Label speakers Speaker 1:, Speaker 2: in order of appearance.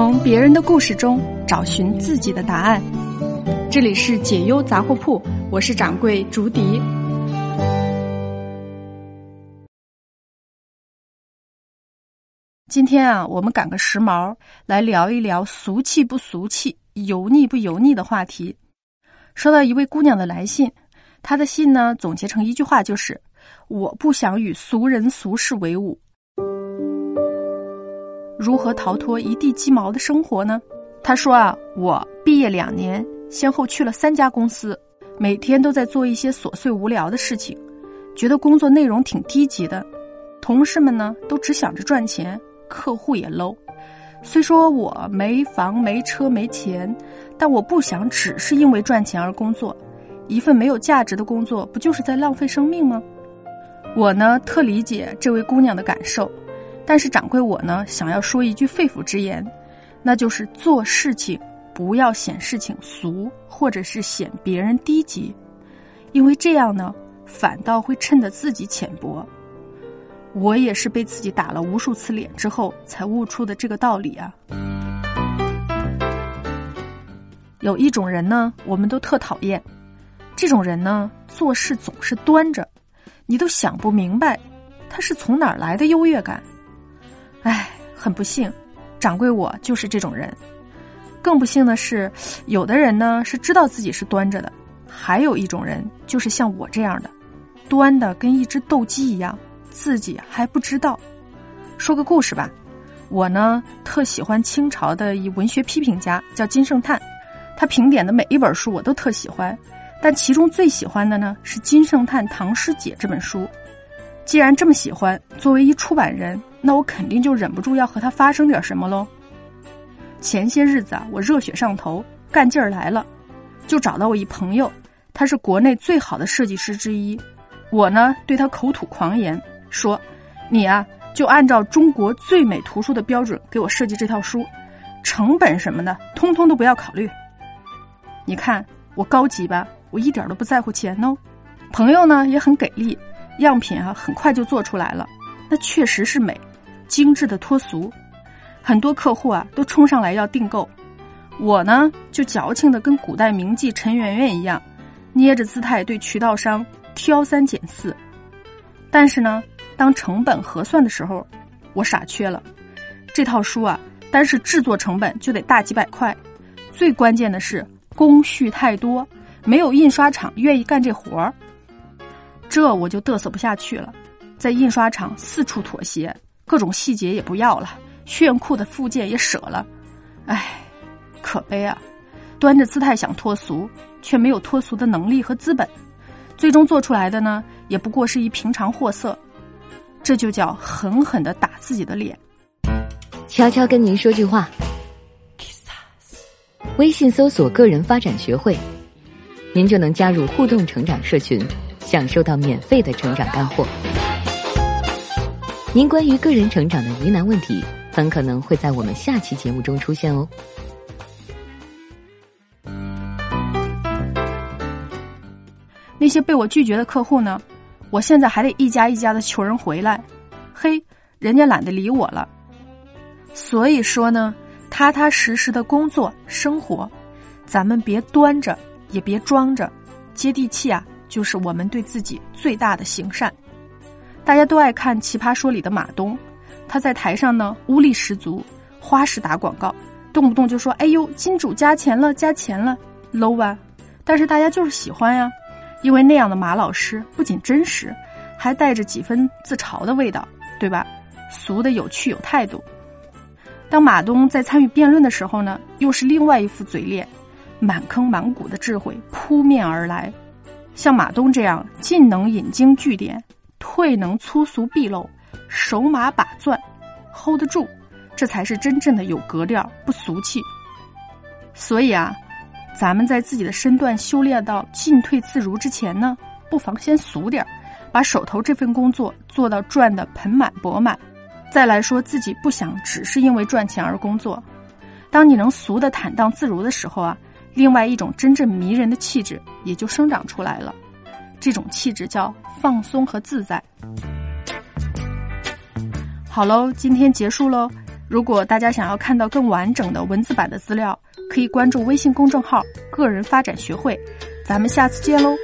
Speaker 1: 从别人的故事中找寻自己的答案。这里是解忧杂货铺，我是掌柜竹笛。今天啊，我们赶个时髦，来聊一聊俗气不俗气、油腻不油腻的话题。收到一位姑娘的来信，她的信呢总结成一句话，就是“我不想与俗人俗事为伍”。如何逃脱一地鸡毛的生活呢？他说啊，我毕业两年，先后去了三家公司，每天都在做一些琐碎无聊的事情，觉得工作内容挺低级的。同事们呢，都只想着赚钱，客户也 low。虽说我没房没车没钱，但我不想只是因为赚钱而工作。一份没有价值的工作，不就是在浪费生命吗？我呢，特理解这位姑娘的感受。但是掌柜我呢，想要说一句肺腑之言，那就是做事情不要显事情俗，或者是显别人低级，因为这样呢，反倒会衬得自己浅薄。我也是被自己打了无数次脸之后，才悟出的这个道理啊。有一种人呢，我们都特讨厌，这种人呢，做事总是端着，你都想不明白，他是从哪儿来的优越感。唉，很不幸，掌柜我就是这种人。更不幸的是，有的人呢是知道自己是端着的，还有一种人就是像我这样的，端的跟一只斗鸡一样，自己还不知道。说个故事吧，我呢特喜欢清朝的一文学批评家叫金圣叹，他评点的每一本书我都特喜欢，但其中最喜欢的呢是《金圣叹唐诗解》这本书。既然这么喜欢，作为一出版人。那我肯定就忍不住要和他发生点什么喽。前些日子啊，我热血上头，干劲儿来了，就找到我一朋友，他是国内最好的设计师之一。我呢对他口吐狂言，说：“你啊，就按照中国最美图书的标准给我设计这套书，成本什么的，通通都不要考虑。你看我高级吧，我一点都不在乎钱哦。”朋友呢也很给力，样品啊很快就做出来了，那确实是美。精致的脱俗，很多客户啊都冲上来要订购，我呢就矫情的跟古代名妓陈圆圆一样，捏着姿态对渠道商挑三拣四。但是呢，当成本核算的时候，我傻缺了。这套书啊，单是制作成本就得大几百块，最关键的是工序太多，没有印刷厂愿意干这活儿。这我就嘚瑟不下去了，在印刷厂四处妥协。各种细节也不要了，炫酷的附件也舍了，唉，可悲啊！端着姿态想脱俗，却没有脱俗的能力和资本，最终做出来的呢，也不过是一平常货色。这就叫狠狠的打自己的脸。
Speaker 2: 悄悄跟您说句话，微信搜索“个人发展学会”，您就能加入互动成长社群，享受到免费的成长干货。您关于个人成长的疑难问题，很可能会在我们下期节目中出现哦。
Speaker 1: 那些被我拒绝的客户呢？我现在还得一家一家的求人回来，嘿，人家懒得理我了。所以说呢，踏踏实实的工作生活，咱们别端着，也别装着，接地气啊，就是我们对自己最大的行善。大家都爱看《奇葩说》里的马东，他在台上呢，污力十足，花式打广告，动不动就说：“哎呦，金主加钱了，加钱了，low 吧？”但是大家就是喜欢呀，因为那样的马老师不仅真实，还带着几分自嘲的味道，对吧？俗的有趣有态度。当马东在参与辩论的时候呢，又是另外一副嘴脸，满坑满谷的智慧扑面而来。像马东这样，进能引经据典。退能粗俗毕露，手马把攥，hold 得住，这才是真正的有格调，不俗气。所以啊，咱们在自己的身段修炼到进退自如之前呢，不妨先俗点儿，把手头这份工作做到赚得盆满钵满，再来说自己不想只是因为赚钱而工作。当你能俗的坦荡自如的时候啊，另外一种真正迷人的气质也就生长出来了。这种气质叫放松和自在。好喽，今天结束喽，如果大家想要看到更完整的文字版的资料，可以关注微信公众号“个人发展学会”。咱们下次见喽！